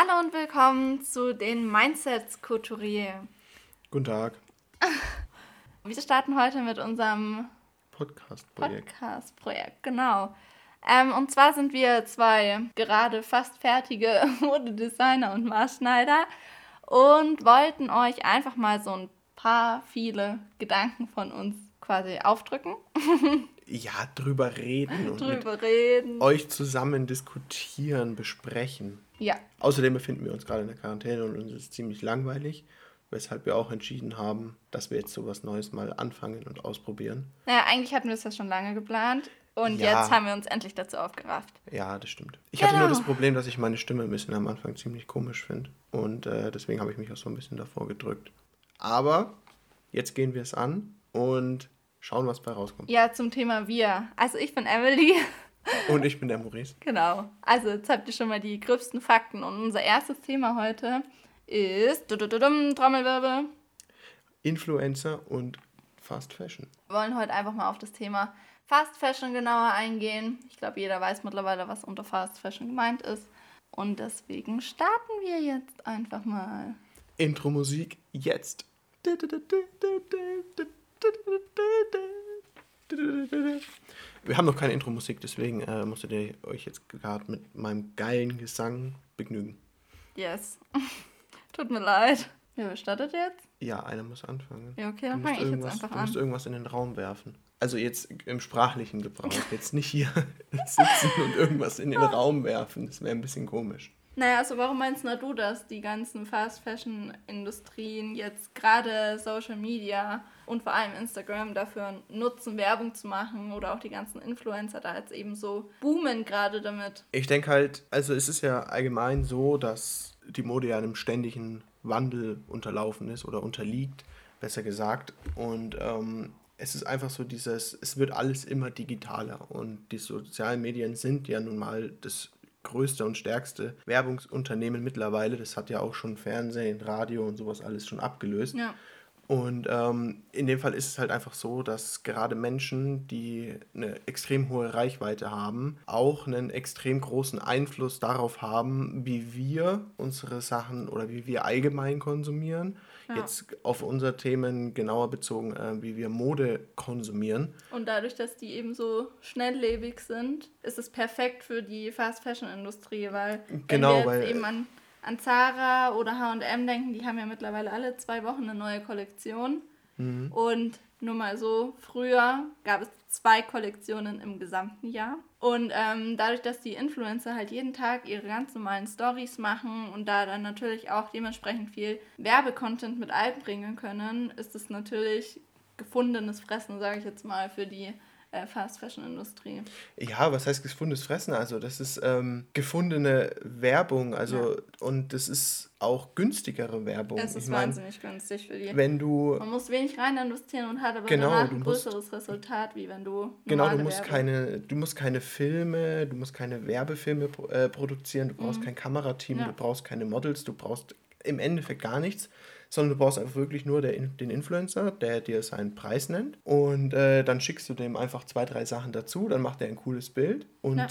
Hallo und willkommen zu den Mindsets Couturier. Guten Tag. Wir starten heute mit unserem Podcast-Projekt. Podcast-Projekt, genau. Ähm, und zwar sind wir zwei gerade fast fertige Modedesigner und Maßschneider und wollten euch einfach mal so ein paar viele Gedanken von uns quasi aufdrücken. Ja, drüber reden und Drüber reden. euch zusammen diskutieren, besprechen. Ja, Außerdem befinden wir uns gerade in der Quarantäne und uns ist ziemlich langweilig, weshalb wir auch entschieden haben, dass wir jetzt sowas Neues mal anfangen und ausprobieren. naja, eigentlich hatten wir es ja schon lange geplant und Ja. jetzt haben wir uns endlich dazu aufgerafft. Ja, das stimmt. Ich hatte nur Genau. das Problem, dass ich meine Stimme ein bisschen am Anfang ziemlich komisch finde. Und äh, deswegen habe ich mich auch so ein bisschen davor gedrückt. Aber jetzt gehen wir es an und schauen, was bei rauskommt. Ja, zum Thema wir. Also ich bin Emily. Und ich bin der Maurice. Genau. Also jetzt habt ihr schon mal die gröbsten Fakten. Und unser erstes Thema heute ist Trommelwirbel. Influencer und Fast Fashion. Wir wollen heute einfach mal auf das Thema Fast Fashion genauer eingehen. Ich glaube, jeder weiß mittlerweile, was unter Fast Fashion gemeint ist. Und deswegen starten wir jetzt einfach mal. Intro-Musik jetzt. Wir haben noch keine Intro-Musik, deswegen äh, musstet ihr euch jetzt gerade mit meinem geilen Gesang begnügen. Yes. Tut mir leid. Wer startet jetzt? Ja, einer muss anfangen. Ja, okay, dann fange ich jetzt irgendwas, einfach du musst an. irgendwas in den Raum werfen. Also jetzt im sprachlichen Gebrauch. Jetzt nicht hier sitzen und irgendwas in den Raum werfen. Das wäre ein bisschen komisch. Naja, also warum meinst du, dass die ganzen Fast Fashion Industrien jetzt gerade Social Media und vor allem Instagram dafür nutzen, Werbung zu machen oder auch die ganzen Influencer da jetzt eben so boomen gerade damit? Ich denke halt, also es ist ja allgemein so, dass die Mode ja einem ständigen Wandel unterlaufen ist oder unterliegt, besser gesagt. Und ähm, es ist einfach so dieses, es wird alles immer digitaler und die sozialen Medien sind ja nun mal das größte und stärkste Werbungsunternehmen mittlerweile. Das hat ja auch schon Fernsehen, Radio und sowas alles schon abgelöst. Ja. Und ähm, in dem Fall ist es halt einfach so, dass gerade Menschen, die eine extrem hohe Reichweite haben, auch einen extrem großen Einfluss darauf haben, wie wir unsere Sachen oder wie wir allgemein konsumieren. Ja. Jetzt auf unsere Themen genauer bezogen, äh, wie wir Mode konsumieren. Und dadurch, dass die eben so schnelllebig sind, ist es perfekt für die Fast Fashion Industrie, weil Genau, wenn wir jetzt weil- eben an, an Zara oder H&M denken, die haben ja mittlerweile alle zwei Wochen eine neue Kollektion. Mhm. Und nur mal so, früher gab es zwei Kollektionen im gesamten Jahr. Und ähm, dadurch, dass die Influencer halt jeden Tag ihre ganz normalen Stories machen und da dann natürlich auch dementsprechend viel Werbecontent mit einbringen können, ist es natürlich gefundenes Fressen, sage ich jetzt mal, für die äh, Fast-Fashion-Industrie. Ja, was heißt gefundenes Fressen? Also das ist ähm, gefundene Werbung, also und das ist auch günstigere Werbung. Es ist ich mein, wahnsinnig günstig für die. wenn du Man muss wenig rein investieren und hat aber Genau, danach ein musst- größeres Resultat, wie wenn du Genau, du musst, Werbung- keine, du musst keine Filme, du musst keine Werbefilme äh, produzieren, du brauchst kein Kamerateam, Mhm. Ja. du brauchst keine Models, du brauchst im Endeffekt gar nichts, sondern du brauchst einfach wirklich nur der, den Influencer, der dir seinen Preis nennt und äh, dann schickst du dem einfach zwei, drei Sachen dazu, dann macht er ein cooles Bild und Ja.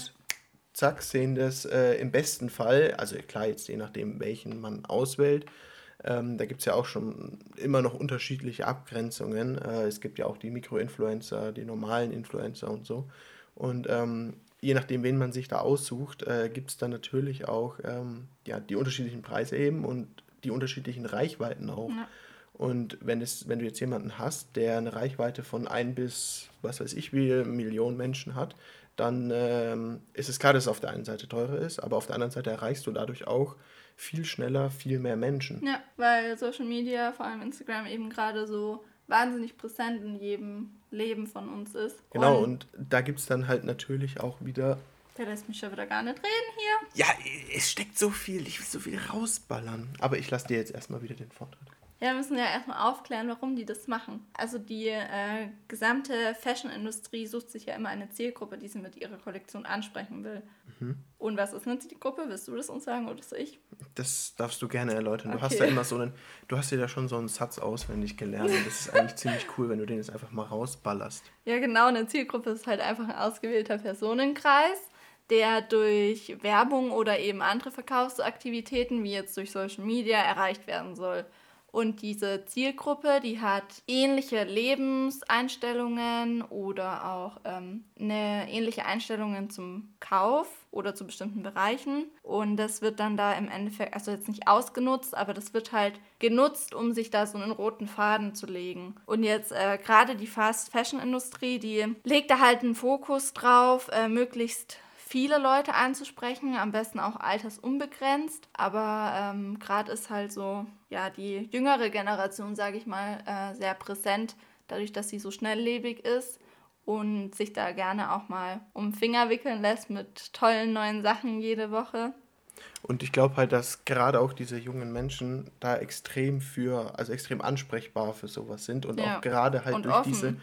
zack, sehen das äh, im besten Fall, also klar, jetzt je nachdem, welchen man auswählt, ähm, da gibt es ja auch schon immer noch unterschiedliche Abgrenzungen. Äh, es gibt ja auch die Mikroinfluencer, die normalen Influencer und so. Und ähm, je nachdem, wen man sich da aussucht, äh, gibt es dann natürlich auch ähm, ja, die unterschiedlichen Preise eben und die unterschiedlichen Reichweiten auch. Ja. Und wenn, es, wenn du jetzt jemanden hast, der eine Reichweite von ein bis, was weiß ich, wie Millionen Menschen hat, dann ähm, ist es klar, dass es auf der einen Seite teurer ist, aber auf der anderen Seite erreichst du dadurch auch viel schneller viel mehr Menschen. Ja, weil Social Media, vor allem Instagram, eben gerade so wahnsinnig präsent in jedem Leben von uns ist. Genau, Und und da gibt es dann halt natürlich auch wieder. Der lässt mich schon wieder gar nicht reden hier. Ja, es steckt so viel, ich will so viel rausballern. Aber ich lasse dir jetzt erstmal wieder den Vortritt. Ja, wir müssen ja erstmal aufklären, warum die das machen. Also die äh, gesamte Fashion-Industrie sucht sich ja immer eine Zielgruppe, die sie mit ihrer Kollektion ansprechen will. Mhm. Und was ist eine Zielgruppe? Willst du das uns sagen oder soll ich? Das darfst du gerne erläutern. Du Okay. hast da immer so einen, du hast dir da schon so einen Satz auswendig gelernt. Und das ist eigentlich ziemlich cool, wenn du den jetzt einfach mal rausballerst. Ja, genau. Eine Zielgruppe ist halt einfach ein ausgewählter Personenkreis, der durch Werbung oder eben andere Verkaufsaktivitäten, wie jetzt durch Social Media, erreicht werden soll. Und diese Zielgruppe, die hat ähnliche Lebenseinstellungen oder auch ähm, eine ähnliche Einstellungen zum Kauf oder zu bestimmten Bereichen. Und das wird dann da im Endeffekt, also jetzt nicht ausgenutzt, aber das wird halt genutzt, um sich da so einen roten Faden zu legen. Und jetzt äh, gerade die Fast Fashion Industrie, die legt da halt einen Fokus drauf, äh, möglichst viele Leute anzusprechen, am besten auch altersunbegrenzt. Aber ähm, gerade ist halt so, ja, die jüngere Generation, sage ich mal, äh, sehr präsent, dadurch, dass sie so schnelllebig ist und sich da gerne auch mal um Finger wickeln lässt mit tollen neuen Sachen jede Woche. Und ich glaube halt, dass gerade auch diese jungen Menschen da extrem für, also extrem ansprechbar für sowas sind und ja. auch gerade halt und durch offen. diese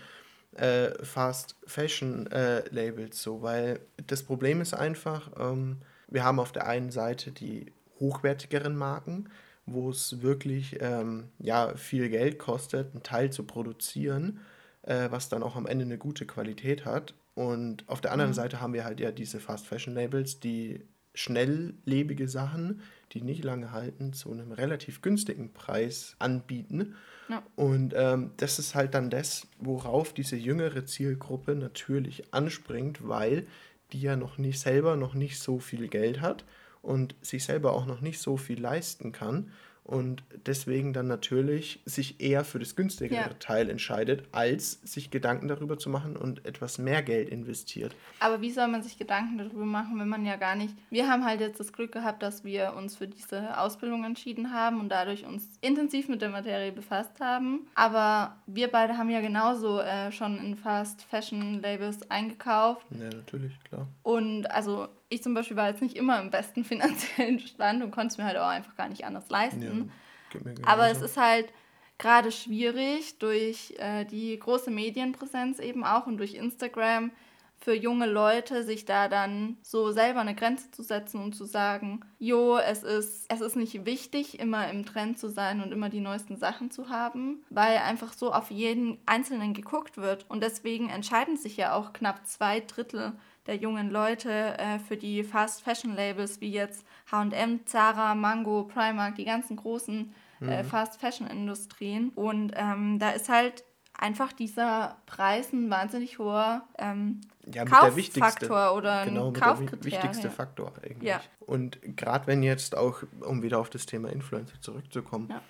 äh, Fast Fashion äh, Labels so, weil das Problem ist einfach, ähm, wir haben auf der einen Seite die hochwertigeren Marken, wo es wirklich ähm, ja, viel Geld kostet, einen Teil zu produzieren, äh, was dann auch am Ende eine gute Qualität hat. Und auf der anderen mhm. Seite haben wir halt ja diese Fast Fashion Labels, die schnelllebige Sachen, die nicht lange halten, zu einem relativ günstigen Preis anbieten ja. Und ähm, das ist halt dann das, worauf diese jüngere Zielgruppe natürlich anspringt, weil die ja noch nicht selber noch nicht so viel Geld hat und sich selber auch noch nicht so viel leisten kann und deswegen dann natürlich sich eher für das günstigere ja. Teil entscheidet, als sich Gedanken darüber zu machen und etwas mehr Geld investiert. Aber wie soll man sich Gedanken darüber machen, wenn man ja gar nicht. Wir haben halt jetzt das Glück gehabt, dass wir uns für diese Ausbildung entschieden haben und dadurch uns intensiv mit der Materie befasst haben. Aber wir beide haben ja genauso äh, schon in Fast Fashion Labels eingekauft. Ja, natürlich, klar. Und also ich zum Beispiel war jetzt nicht immer im besten finanziellen Stand und konnte es mir halt auch einfach gar nicht anders leisten. Ja, Aber es ist halt gerade schwierig durch äh, die große Medienpräsenz eben auch und durch Instagram für junge Leute, sich da dann so selber eine Grenze zu setzen und zu sagen, jo, es ist, es ist nicht wichtig, immer im Trend zu sein und immer die neuesten Sachen zu haben, weil einfach so auf jeden Einzelnen geguckt wird. Und deswegen entscheiden sich ja auch knapp zwei Drittel der jungen Leute äh, für die Fast Fashion Labels wie jetzt HM, Zara, Mango, Primark, die ganzen großen äh, mhm. Fast Fashion Industrien. Und ähm, da ist halt einfach dieser Preis ein wahnsinnig hoher ähm, ja, Kauffaktor oder ein genau, der wichtigste Faktor eigentlich. Ja. Und gerade wenn jetzt auch, um wieder auf das Thema Influencer zurückzukommen, ja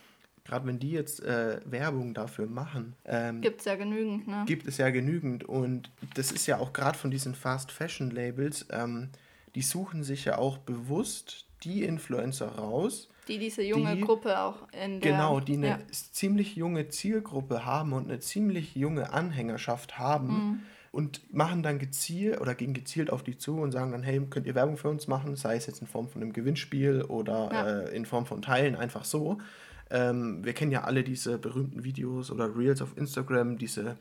gerade wenn die jetzt äh, Werbung dafür machen. Ähm, gibt es ja genügend, ne? Gibt es ja genügend. Und das ist ja auch gerade von diesen Fast Fashion Labels, ähm, die suchen sich ja auch bewusst die Influencer raus. Die diese junge die, Gruppe auch in der... Genau, die eine ja. ziemlich junge Zielgruppe haben und eine ziemlich junge Anhängerschaft haben. Mhm. Und machen dann gezielt oder gehen gezielt auf die zu und sagen dann, hey, könnt ihr Werbung für uns machen, sei es jetzt in Form von einem Gewinnspiel oder ja. äh, in Form von Teilen, einfach so. Ähm, wir kennen ja alle diese berühmten Videos oder Reels auf Instagram, diese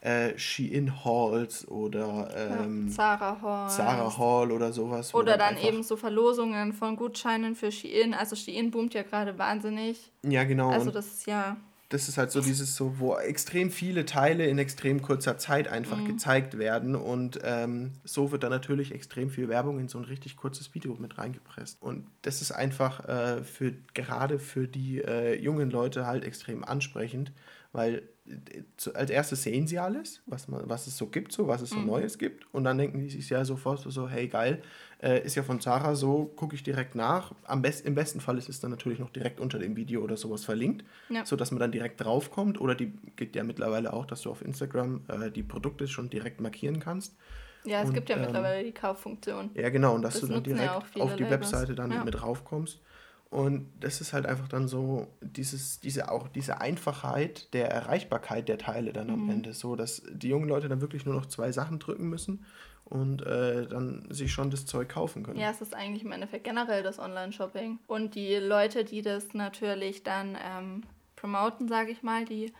äh, Shein-Halls oder ähm, ja, Zara Hall. Zara Hall oder sowas. Oder dann, dann eben so Verlosungen von Gutscheinen für Shein. Also Shein boomt ja gerade wahnsinnig. Ja, genau. Also das ist ja das ist halt so dieses so, wo extrem viele Teile in extrem kurzer Zeit einfach mhm. gezeigt werden und ähm, so wird dann natürlich extrem viel Werbung in so ein richtig kurzes Video mit reingepresst. Und das ist einfach äh, für gerade für die äh, jungen Leute halt extrem ansprechend, weil äh, als erstes sehen sie alles, was, man, was es so gibt, so, was es so mhm. Neues gibt und dann denken die sich ja sofort so, so hey geil, äh, ist ja von Zara so, gucke ich direkt nach. Am best, Im besten Fall ist es dann natürlich noch direkt unter dem Video oder sowas verlinkt, ja. sodass man dann direkt draufkommt. Oder die geht ja mittlerweile auch, dass du auf Instagram äh, die Produkte schon direkt markieren kannst. Ja, es und, gibt ja ähm, mittlerweile die Kauffunktion. Ja, genau, und dass das du dann direkt ja auf die Labels. Webseite dann ja. mit raufkommst. Und das ist halt einfach dann so, dieses, diese, auch diese Einfachheit der Erreichbarkeit der Teile dann am mhm. Ende, so dass die jungen Leute dann wirklich nur noch zwei Sachen drücken müssen und äh, dann sich schon das Zeug kaufen können. Ja, es ist eigentlich im Endeffekt generell das Online-Shopping. Und die Leute, die das natürlich dann ähm, promoten, sage ich mal, die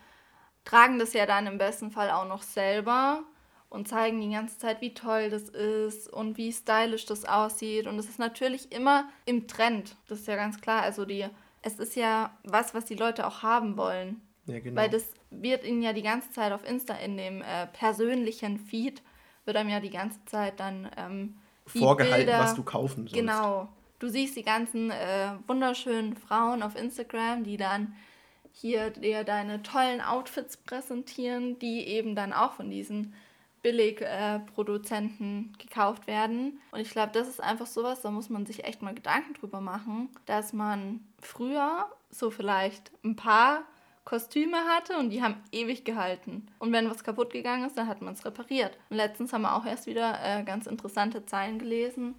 tragen das ja dann im besten Fall auch noch selber und zeigen die ganze Zeit, wie toll das ist und wie stylisch das aussieht. Und es ist natürlich immer im Trend. Das ist ja ganz klar. Also die, es ist ja was, was die Leute auch haben wollen. Ja, genau. Weil das wird ihnen ja die ganze Zeit auf Insta in dem äh, persönlichen Feed wird einem ja die ganze Zeit dann ähm, vorgehalten, Bilder, was du kaufen sollst. Genau. Du siehst die ganzen äh, wunderschönen Frauen auf Instagram, die dann hier dir deine tollen Outfits präsentieren, die eben dann auch von diesen Billigproduzenten äh, gekauft werden. Und ich glaube, das ist einfach sowas, da muss man sich echt mal Gedanken drüber machen, dass man früher so vielleicht ein paar Kostüme hatte und die haben ewig gehalten. Und wenn was kaputt gegangen ist, dann hat man es repariert. Und letztens haben wir auch erst wieder äh, ganz interessante Zeilen gelesen,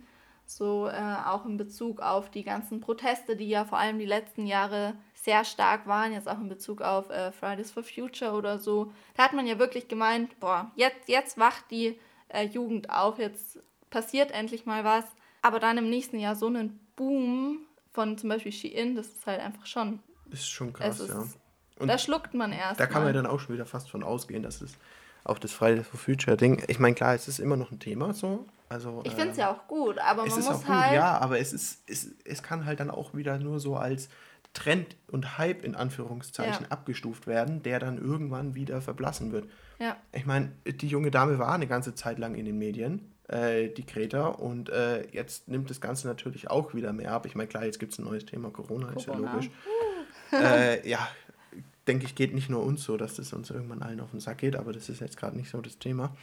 so äh, auch in Bezug auf die ganzen Proteste, die ja vor allem die letzten Jahre sehr stark waren, jetzt auch in Bezug auf äh, Fridays for Future oder so. Da hat man ja wirklich gemeint, boah, jetzt, jetzt wacht die äh, Jugend auf, jetzt passiert endlich mal was. Aber dann im nächsten Jahr so einen Boom von zum Beispiel Shein, das ist halt einfach schon. Ist schon krass, ja. Und da schluckt man erst. Da kann man dann auch schon wieder fast von ausgehen, dass es auch das Fridays for Future Ding. Ich meine, klar, es ist immer noch ein Thema so, also, ich finde es äh, ja auch gut, aber man muss auch gut, halt. Ja, aber es, ist, es, es kann halt dann auch wieder nur so als Trend und Hype in Anführungszeichen ja. abgestuft werden, der dann irgendwann wieder verblassen wird. Ja. Ich meine, die junge Dame war eine ganze Zeit lang in den Medien, äh, die Greta, und äh, jetzt nimmt das Ganze natürlich auch wieder mehr ab. Ich meine, klar, jetzt gibt es ein neues Thema, Corona, Corona. ist ja logisch. äh, ja, denke ich, geht nicht nur uns so, dass das uns irgendwann allen auf den Sack geht, aber das ist jetzt gerade nicht so das Thema.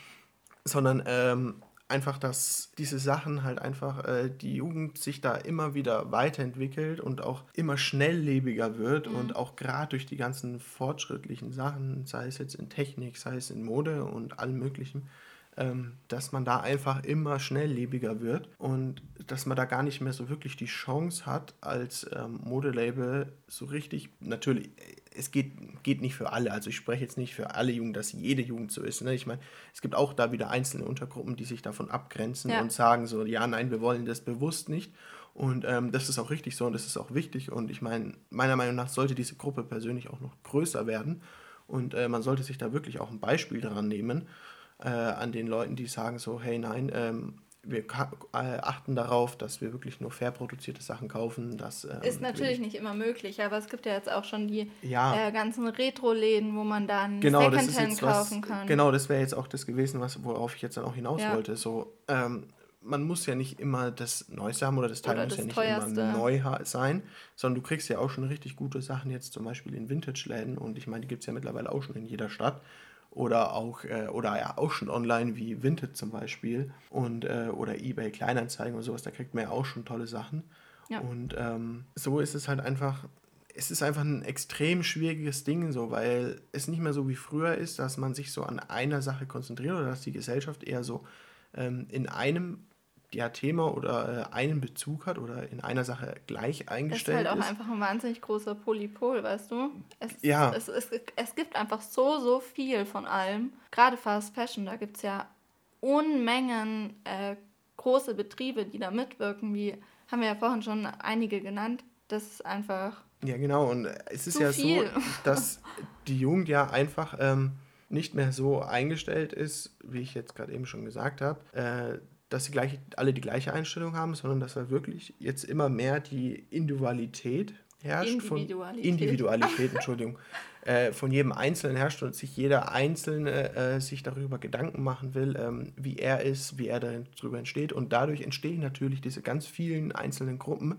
Sondern ähm, einfach, dass diese Sachen halt einfach, äh, die Jugend sich da immer wieder weiterentwickelt und auch immer schnelllebiger wird mhm. und auch gerade durch die ganzen fortschrittlichen Sachen, sei es jetzt in Technik, sei es in Mode und allem Möglichen, ähm, dass man da einfach immer schnelllebiger wird und dass man da gar nicht mehr so wirklich die Chance hat, als ähm, Modelabel so richtig, natürlich, es geht, geht nicht für alle, also ich spreche jetzt nicht für alle Jugend, dass jede Jugend so ist. Ne? Ich meine, es gibt auch da wieder einzelne Untergruppen, die sich davon abgrenzen ja. und sagen so, ja, nein, wir wollen das bewusst nicht. Und ähm, das ist auch richtig so und das ist auch wichtig. Und ich meine, meiner Meinung nach sollte diese Gruppe persönlich auch noch größer werden. Und äh, man sollte sich da wirklich auch ein Beispiel daran nehmen äh, an den Leuten, die sagen so, hey nein, ähm, wir äh, achten darauf, dass wir wirklich nur fair produzierte Sachen kaufen. Das, ähm, ist natürlich nicht immer möglich, aber es gibt ja jetzt auch schon die ja. äh, ganzen Retro-Läden, wo man dann genau, Secondhand kaufen was, kann. Genau, das wäre jetzt auch das gewesen, was, worauf ich jetzt dann auch hinaus ja. wollte. So, ähm, man muss ja nicht immer das Neueste haben oder das Teil oder muss das ja nicht teuerste. immer neu sein, sondern du kriegst ja auch schon richtig gute Sachen jetzt zum Beispiel in Vintage-Läden und ich meine, die gibt es ja mittlerweile auch schon in jeder Stadt oder auch äh, oder ja auch schon online wie Vinted zum Beispiel und äh, oder eBay Kleinanzeigen und sowas, da kriegt man ja auch schon tolle Sachen. Ja. Und ähm, so ist es halt einfach, es ist einfach ein extrem schwieriges Ding, so, weil es nicht mehr so wie früher ist, dass man sich so an einer Sache konzentriert oder dass die Gesellschaft eher so ähm, in einem ja, Thema oder äh, einen Bezug hat oder in einer Sache gleich eingestellt ist. Es ist halt auch einfach ein wahnsinnig großer Polypol, weißt du? Es, ja. Es, es, es, gibt einfach so, so viel von allem. Gerade Fast Fashion, da gibt es ja Unmengen äh, große Betriebe, die da mitwirken, wie haben wir ja vorhin schon einige genannt. Das ist einfach. Ja, genau. Und es ist ja viel. so, dass die Jugend ja einfach ähm, nicht mehr so eingestellt ist, wie ich jetzt gerade eben schon gesagt habe. Äh, dass sie gleich, alle die gleiche Einstellung haben, sondern dass da wirklich jetzt immer mehr die Individualität herrscht. Individualität. Von, Individualität, Entschuldigung. Äh, von jedem Einzelnen herrscht und sich jeder Einzelne äh, sich darüber Gedanken machen will, ähm, wie er ist, wie er darüber entsteht. Und dadurch entstehen natürlich diese ganz vielen einzelnen Gruppen.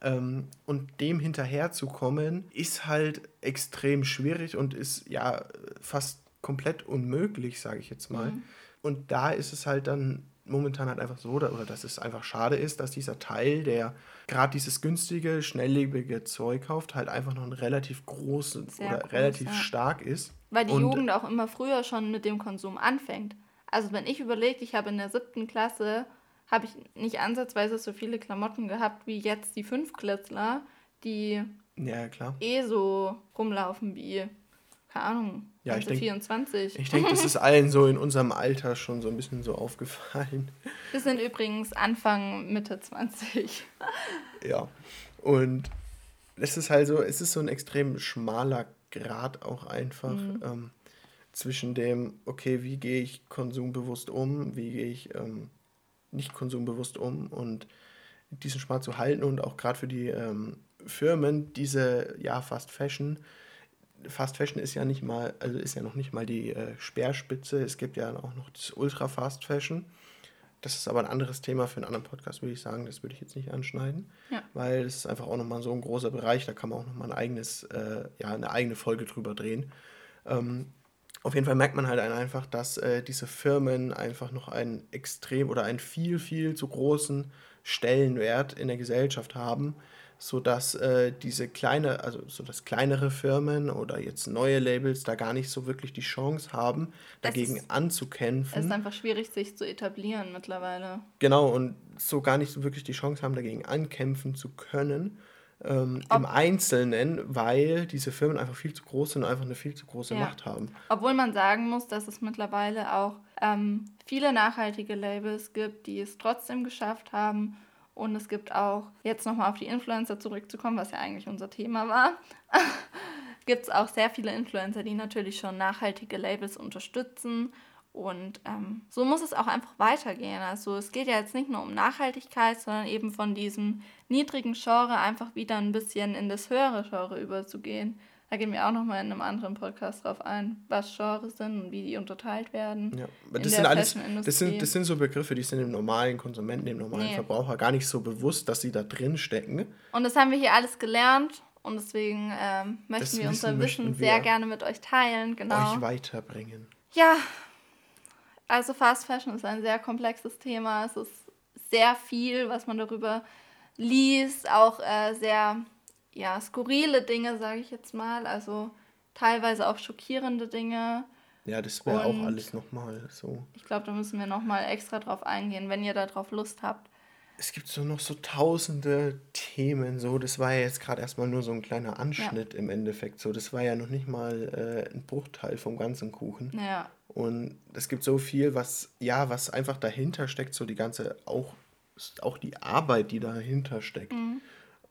Ähm, und dem hinterherzukommen, ist halt extrem schwierig und ist ja fast komplett unmöglich, sage ich jetzt mal. Mhm. Und da ist es halt dann momentan halt einfach so, oder, oder dass es einfach schade ist, dass dieser Teil, der gerade dieses günstige, schnelllebige Zeug kauft, halt einfach noch ein relativ großen Sehr oder groß, relativ ja. stark ist. Weil die Und, Jugend auch immer früher schon mit dem Konsum anfängt. Also wenn ich überlege, ich habe in der siebten Klasse, habe ich nicht ansatzweise so viele Klamotten gehabt wie jetzt die Fünfklässler, die ja, eh so rumlaufen wie keine Ahnung, ja, ich denk, 24. Ich denke, das ist allen so in unserem Alter schon so ein bisschen so aufgefallen. Wir sind übrigens Anfang, Mitte 20. ja, und es ist halt so, es ist so ein extrem schmaler Grad auch einfach mhm. ähm, zwischen dem, okay, wie gehe ich konsumbewusst um, wie gehe ich ähm, nicht konsumbewusst um und diesen Schmal zu halten und auch gerade für die ähm, Firmen diese, ja, Fast Fashion, Fast Fashion ist ja nicht mal, also ist ja noch nicht mal die äh, Speerspitze. Es gibt ja auch noch das Ultra Fast Fashion. das ist aber ein anderes Thema für einen anderen Podcast, würde ich sagen. Das würde ich jetzt nicht anschneiden, Ja. weil es ist einfach auch nochmal so ein großer Bereich, da kann man auch nochmal ein eigenes, äh, ja, eine eigene Folge drüber drehen. Ähm, auf jeden Fall merkt man halt einfach, dass äh, diese Firmen einfach noch einen extrem oder einen viel, viel zu großen Stellenwert in der Gesellschaft haben, sodass äh, diese kleine, also so dass kleinere Firmen oder jetzt neue Labels da gar nicht so wirklich die Chance haben, dagegen ist- anzukämpfen. Es ist einfach schwierig, sich zu etablieren mittlerweile. Genau, und so gar nicht so wirklich die Chance haben, dagegen ankämpfen zu können. Ähm, Im Einzelnen, weil diese Firmen einfach viel zu groß sind und einfach eine viel zu große Ja. Macht haben. Obwohl man sagen muss, dass es mittlerweile auch ähm, viele nachhaltige Labels gibt, die es trotzdem geschafft haben. Und es gibt auch, jetzt nochmal auf die Influencer zurückzukommen, was ja eigentlich unser Thema war, gibt es auch sehr viele Influencer, die natürlich schon nachhaltige Labels unterstützen. Und ähm, so muss es auch einfach weitergehen. Also es geht ja jetzt nicht nur um Nachhaltigkeit, sondern eben von diesem niedrigen Genre einfach wieder ein bisschen in das höhere Genre überzugehen. Da gehen wir auch nochmal in einem anderen Podcast drauf ein, was Genres sind und wie die unterteilt werden. Ja, aber das sind alles, das sind, das sind so Begriffe, die sind dem normalen Konsumenten, dem normalen Nee. Verbraucher gar nicht so bewusst, dass sie da drin stecken. Und das haben wir hier alles gelernt und deswegen ähm, möchten Das wir unser Wissen sehr gerne mit euch teilen. Genau. Euch weiterbringen. Ja, also Fast Fashion ist ein sehr komplexes Thema. Es ist sehr viel, was man darüber liest, auch äh, sehr ja, skurrile Dinge, sage ich jetzt mal. Also teilweise auch schockierende Dinge. Ja, das wäre auch alles nochmal so. Ich glaube, da müssen wir nochmal extra drauf eingehen, wenn ihr darauf Lust habt. Es gibt so noch so tausende Themen, so. Das war ja jetzt gerade erstmal nur so ein kleiner Anschnitt im Endeffekt. So, das war ja noch nicht mal äh, ein Bruchteil vom ganzen Kuchen. Ja, Und es gibt so viel, was, ja, was einfach dahinter steckt, so die ganze, auch, auch die Arbeit, die dahinter steckt, Mhm.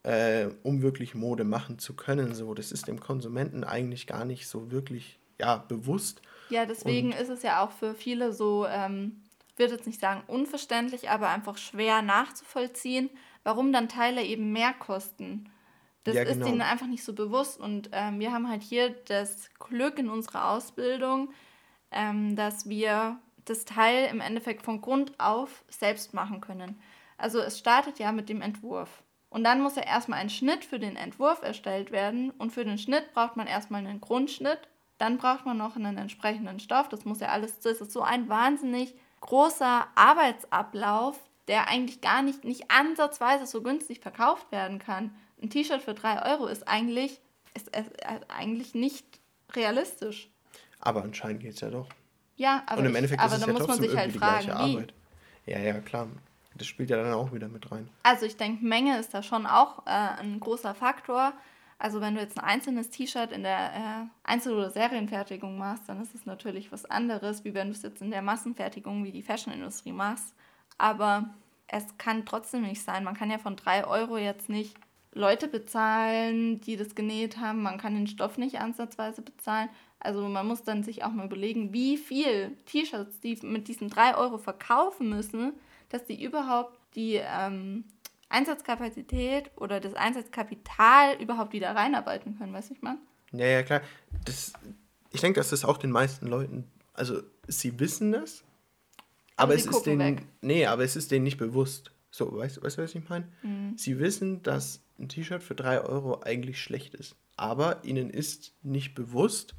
Äh, um wirklich Mode machen zu können. So, das ist dem Konsumenten eigentlich gar nicht so wirklich, ja, bewusst. Ja, deswegen ist es ja auch für viele so, ähm, würde jetzt nicht sagen unverständlich, aber einfach schwer nachzuvollziehen, warum dann Teile eben mehr kosten. Das Ja, ist genau. ihnen einfach nicht so bewusst. Und ähm, wir haben halt hier das Glück in unserer Ausbildung, ähm, dass wir das Teil im Endeffekt von Grund auf selbst machen können. Also es startet ja mit dem Entwurf. Und dann muss ja erstmal ein Schnitt für den Entwurf erstellt werden. Und für den Schnitt braucht man erstmal einen Grundschnitt. Dann braucht man noch einen entsprechenden Stoff. Das muss ja alles, das ist so ein wahnsinnig großer Arbeitsablauf, der eigentlich gar nicht, nicht ansatzweise so günstig verkauft werden kann. Ein T-Shirt für 3 Euro ist eigentlich, ist, ist, ist eigentlich nicht realistisch. Aber anscheinend geht es ja doch. Ja, aber, Und im ich, Endeffekt aber ist es da ja muss man sich halt fragen, wie. Arbeit. Ja, ja, klar. Das spielt ja dann auch wieder mit rein. Also ich denke, Menge ist da schon auch äh, ein großer Faktor. Also wenn du jetzt ein einzelnes T-Shirt in der äh, Einzel- oder Serienfertigung machst, dann ist es natürlich was anderes, wie wenn du es jetzt in der Massenfertigung wie die Fashionindustrie machst. Aber es kann trotzdem nicht sein. Man kann ja von 3 Euro jetzt nicht Leute bezahlen, die das genäht haben. Man kann den Stoff nicht ansatzweise bezahlen. Also man muss dann sich auch mal überlegen, wie viel T-Shirts die mit diesen 3 Euro verkaufen müssen, dass die überhaupt die ähm, Einsatzkapazität oder das Einsatzkapital überhaupt wieder reinarbeiten können, weißt du, ich meine? Ja, ja, klar. Das, ich denke, dass das auch den meisten Leuten, also sie wissen das, aber, Aber es ist denen, weg. nee, aber es ist denen nicht bewusst. So, weißt, weißt du, was ich meine? Mhm. Sie wissen, dass ein T-Shirt für 3 Euro eigentlich schlecht ist, aber ihnen ist nicht bewusst,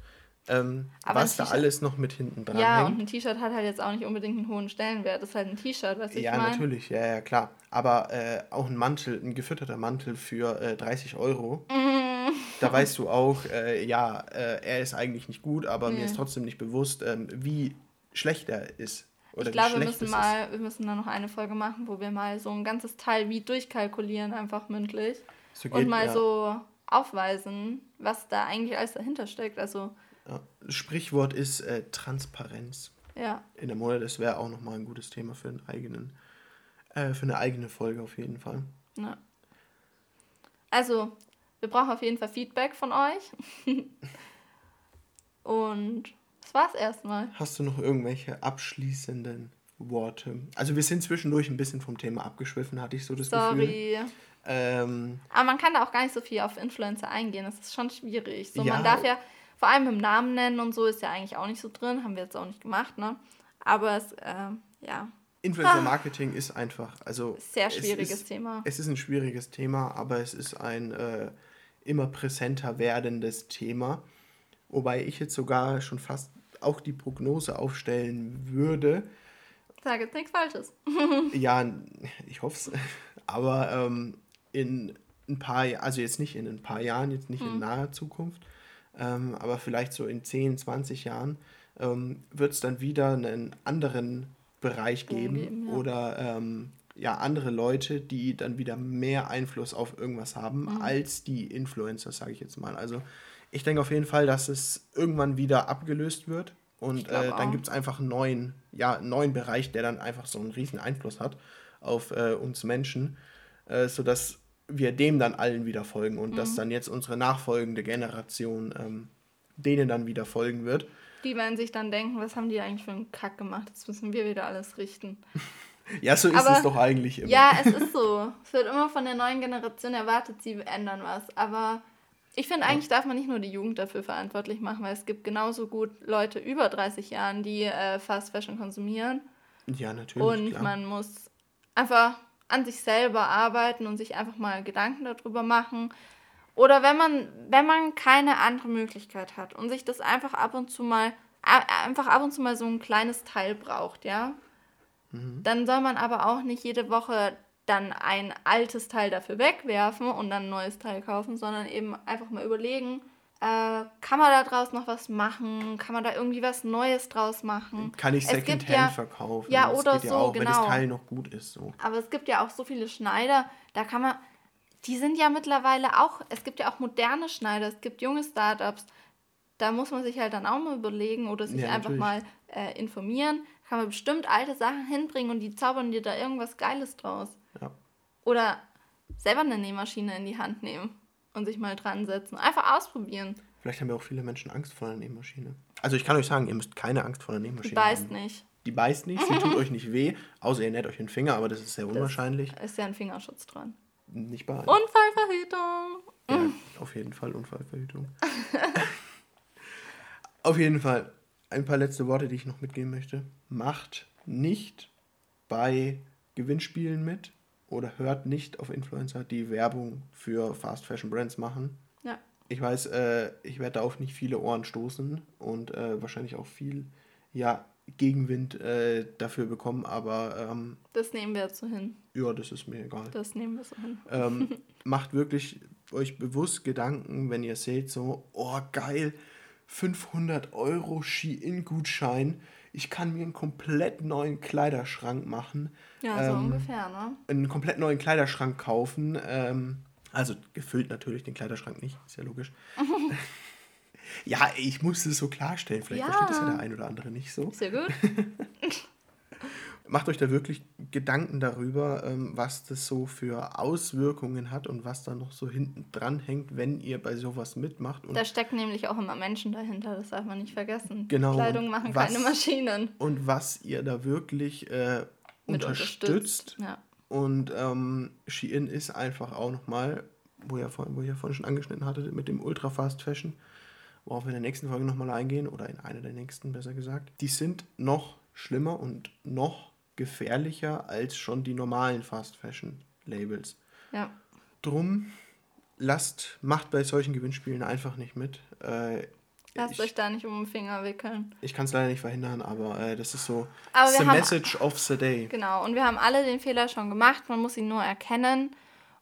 ähm, was da alles noch mit hinten dran Ja, und hängt. ein T-Shirt hat halt jetzt auch nicht unbedingt einen hohen Stellenwert. Das ist halt ein T-Shirt, weißt du, Ja, ich meine? natürlich, ja, ja, klar. Aber äh, auch ein Mantel, ein gefütterter Mantel für äh, 30 Euro, Mhm. da weißt du auch, äh, ja, äh, er ist eigentlich nicht gut, aber mir Nee. ist trotzdem nicht bewusst, ähm, wie schlecht er ist. Oder Ich glaube, wir müssen mal, wir müssen da noch eine Folge machen, wo wir mal so ein ganzes Teil wie durchkalkulieren, einfach mündlich. So und geht, mal ja. so aufweisen, was da eigentlich alles dahinter steckt. Also, Ja. Sprichwort ist äh, Transparenz ja. in der Mode. Das wäre auch nochmal ein gutes Thema für, einen eigenen, äh, für eine eigene Folge auf jeden Fall. ja. Also, wir brauchen auf jeden Fall Feedback von euch. und das war's erstmal. Hast du noch irgendwelche abschließenden Worte? Also wir sind zwischendurch ein bisschen vom Thema abgeschwiffen, hatte ich so das Gefühl. Sorry. Ähm, Aber man kann da auch gar nicht so viel auf Influencer eingehen. Das ist schon schwierig. So, Ja. Man darf ja vor allem im Namen nennen und so ist ja eigentlich auch nicht so drin. Haben wir jetzt auch nicht gemacht, ne? Aber es, äh, ja. Influencer Marketing ist einfach, also. Sehr schwieriges es ist, Thema. Es ist ein schwieriges Thema, aber es ist ein äh, immer präsenter werdendes Thema. Wobei ich jetzt sogar schon fast auch die Prognose aufstellen würde. Sag jetzt nichts Falsches. ja, ich hoffe es. Aber ähm, in ein paar, also jetzt nicht in ein paar Jahren, jetzt nicht hm. in naher Zukunft, ähm, aber vielleicht so in 10, 20 Jahren ähm, wird es dann wieder einen anderen Bereich geben, geben ja. oder ähm, ja, andere Leute, die dann wieder mehr Einfluss auf irgendwas haben mhm. als die Influencer, sage ich jetzt mal. Also ich denke auf jeden Fall, dass es irgendwann wieder abgelöst wird und äh, dann gibt es einfach einen neuen, ja, neuen Bereich, der dann einfach so einen riesen Einfluss hat auf äh, uns Menschen, äh, sodass wir dem dann allen wieder folgen und mhm. dass dann jetzt unsere nachfolgende Generation ähm, denen dann wieder folgen wird. Die werden sich dann denken, was haben die eigentlich für einen Kack gemacht? Jetzt müssen wir wieder alles richten. ja, so ist aber, es doch eigentlich immer. Ja, es ist so. Es wird immer von der neuen Generation erwartet, sie ändern was. Aber ich finde, eigentlich darf man nicht nur die Jugend dafür verantwortlich machen, weil es gibt genauso gut Leute über 30 Jahren, die äh, Fast Fashion konsumieren. Ja, natürlich. Und klar. man muss einfach an sich selber arbeiten und sich einfach mal Gedanken darüber machen. Oder wenn man, wenn man keine andere Möglichkeit hat und sich das einfach ab und zu mal, einfach ab und zu mal so ein kleines Teil braucht, ja, mhm. dann soll man aber auch nicht jede Woche dann ein altes Teil dafür wegwerfen und dann ein neues Teil kaufen, sondern eben einfach mal überlegen, äh, kann man da draus noch was machen? Kann man da irgendwie was Neues draus machen? Kann ich Secondhand ja, verkaufen? Ja, das oder so, ja auch, genau. Wenn das Teil noch gut ist. So. Aber es gibt ja auch so viele Schneider, da kann man, die sind ja mittlerweile auch, es gibt ja auch moderne Schneider, es gibt junge Startups, da muss man sich halt dann auch mal überlegen oder sich ja, einfach mal äh, informieren. Kann man bestimmt alte Sachen hinbringen und die zaubern dir da irgendwas Geiles draus. Ja. Oder selber eine Nähmaschine in die Hand nehmen und sich mal dran setzen. Einfach ausprobieren. Vielleicht haben ja auch viele Menschen Angst vor einer Nähmaschine. Also ich kann euch sagen, ihr müsst keine Angst vor einer Nähmaschine Die beißt haben. nicht. Die beißt nicht, sie tut euch nicht weh, außer ihr näht euch den Finger, aber das ist sehr unwahrscheinlich. Da ist ja ein Fingerschutz dran. Nicht bei allen. Unfallverhütung. Ja, auf jeden Fall Unfallverhütung. auf jeden Fall ein paar letzte Worte, die ich noch mitgeben möchte. Macht nicht bei Gewinnspielen mit oder hört nicht auf Influencer, die Werbung für Fast Fashion Brands machen. Ja. Ich weiß, äh, ich werde da auf nicht viele Ohren stoßen und äh, wahrscheinlich auch viel ja, Gegenwind äh, dafür bekommen, aber. Ähm, das nehmen wir jetzt so hin. Ja, das ist mir egal. Das nehmen wir so hin. Ähm, macht wirklich euch bewusst Gedanken, wenn ihr seht, so, oh geil, 500 Euro Ski-In-Gutschein ich kann mir einen komplett neuen Kleiderschrank machen. Ja, so ähm, ungefähr, ne? Einen komplett neuen Kleiderschrank kaufen. Ähm, also gefüllt natürlich den Kleiderschrank nicht, ist ja logisch. ja, ich muss es so klarstellen. Vielleicht ja. versteht das ja der ein oder andere nicht so. Sehr gut. macht euch da wirklich Gedanken darüber, ähm, was das so für Auswirkungen hat und was da noch so hinten dran hängt, wenn ihr bei sowas mitmacht. Und da stecken nämlich auch immer Menschen dahinter, das darf man nicht vergessen. Genau. Kleidung machen was, keine Maschinen. Und was ihr da wirklich äh, unterstützt. unterstützt. Ja. Und ähm, Shein ist einfach auch nochmal, wo ihr, vorhin, wo ihr vorhin schon angeschnitten hattet, mit dem Ultra Fast Fashion, worauf wir in der nächsten Folge nochmal eingehen, oder in einer der nächsten besser gesagt, die sind noch schlimmer und noch gefährlicher als schon die normalen Fast Fashion Labels. Ja. Drum lasst, macht bei solchen Gewinnspielen einfach nicht mit. Äh, Lasst ich, euch da nicht um den Finger wickeln. Ich kann es leider nicht verhindern, aber äh, das ist so the haben, message of the day. Genau, und wir haben alle den Fehler schon gemacht. Man muss ihn nur erkennen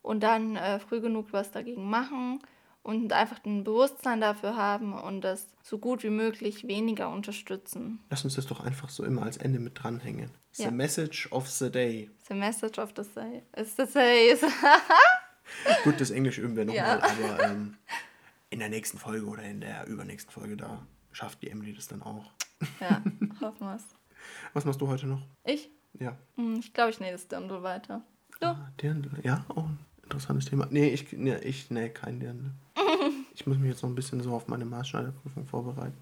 und dann äh, früh genug was dagegen machen und einfach ein Bewusstsein dafür haben und das so gut wie möglich weniger unterstützen. Lass uns das doch einfach so immer als Ende mit dranhängen. The ja. message of the day. The message of the day. Is the day. gut, das Englisch üben wir nochmal, ja. aber ähm, in der nächsten Folge oder in der übernächsten Folge, da schafft die Emily das dann auch. Ja, hoffen wir es. Was machst du heute noch? Ich? Ja. Hm, ich glaube, ich nähe das Dirndl weiter. Du? Ah, Dirndl, ja, auch ein interessantes Thema. Nee, ich, nee, ich nähe kein Dirndl. Ich muss mich jetzt noch ein bisschen so auf meine Maßschneiderprüfung vorbereiten.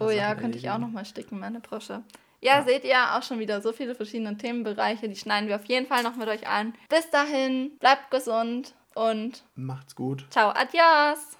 oh ja, Sachen könnte ich auch noch mal sticken, meine Brosche. Ja, ja, seht ihr auch schon wieder so viele verschiedene Themenbereiche. Die schneiden wir auf jeden Fall noch mit euch an. Bis dahin, bleibt gesund und macht's gut. Ciao, adios.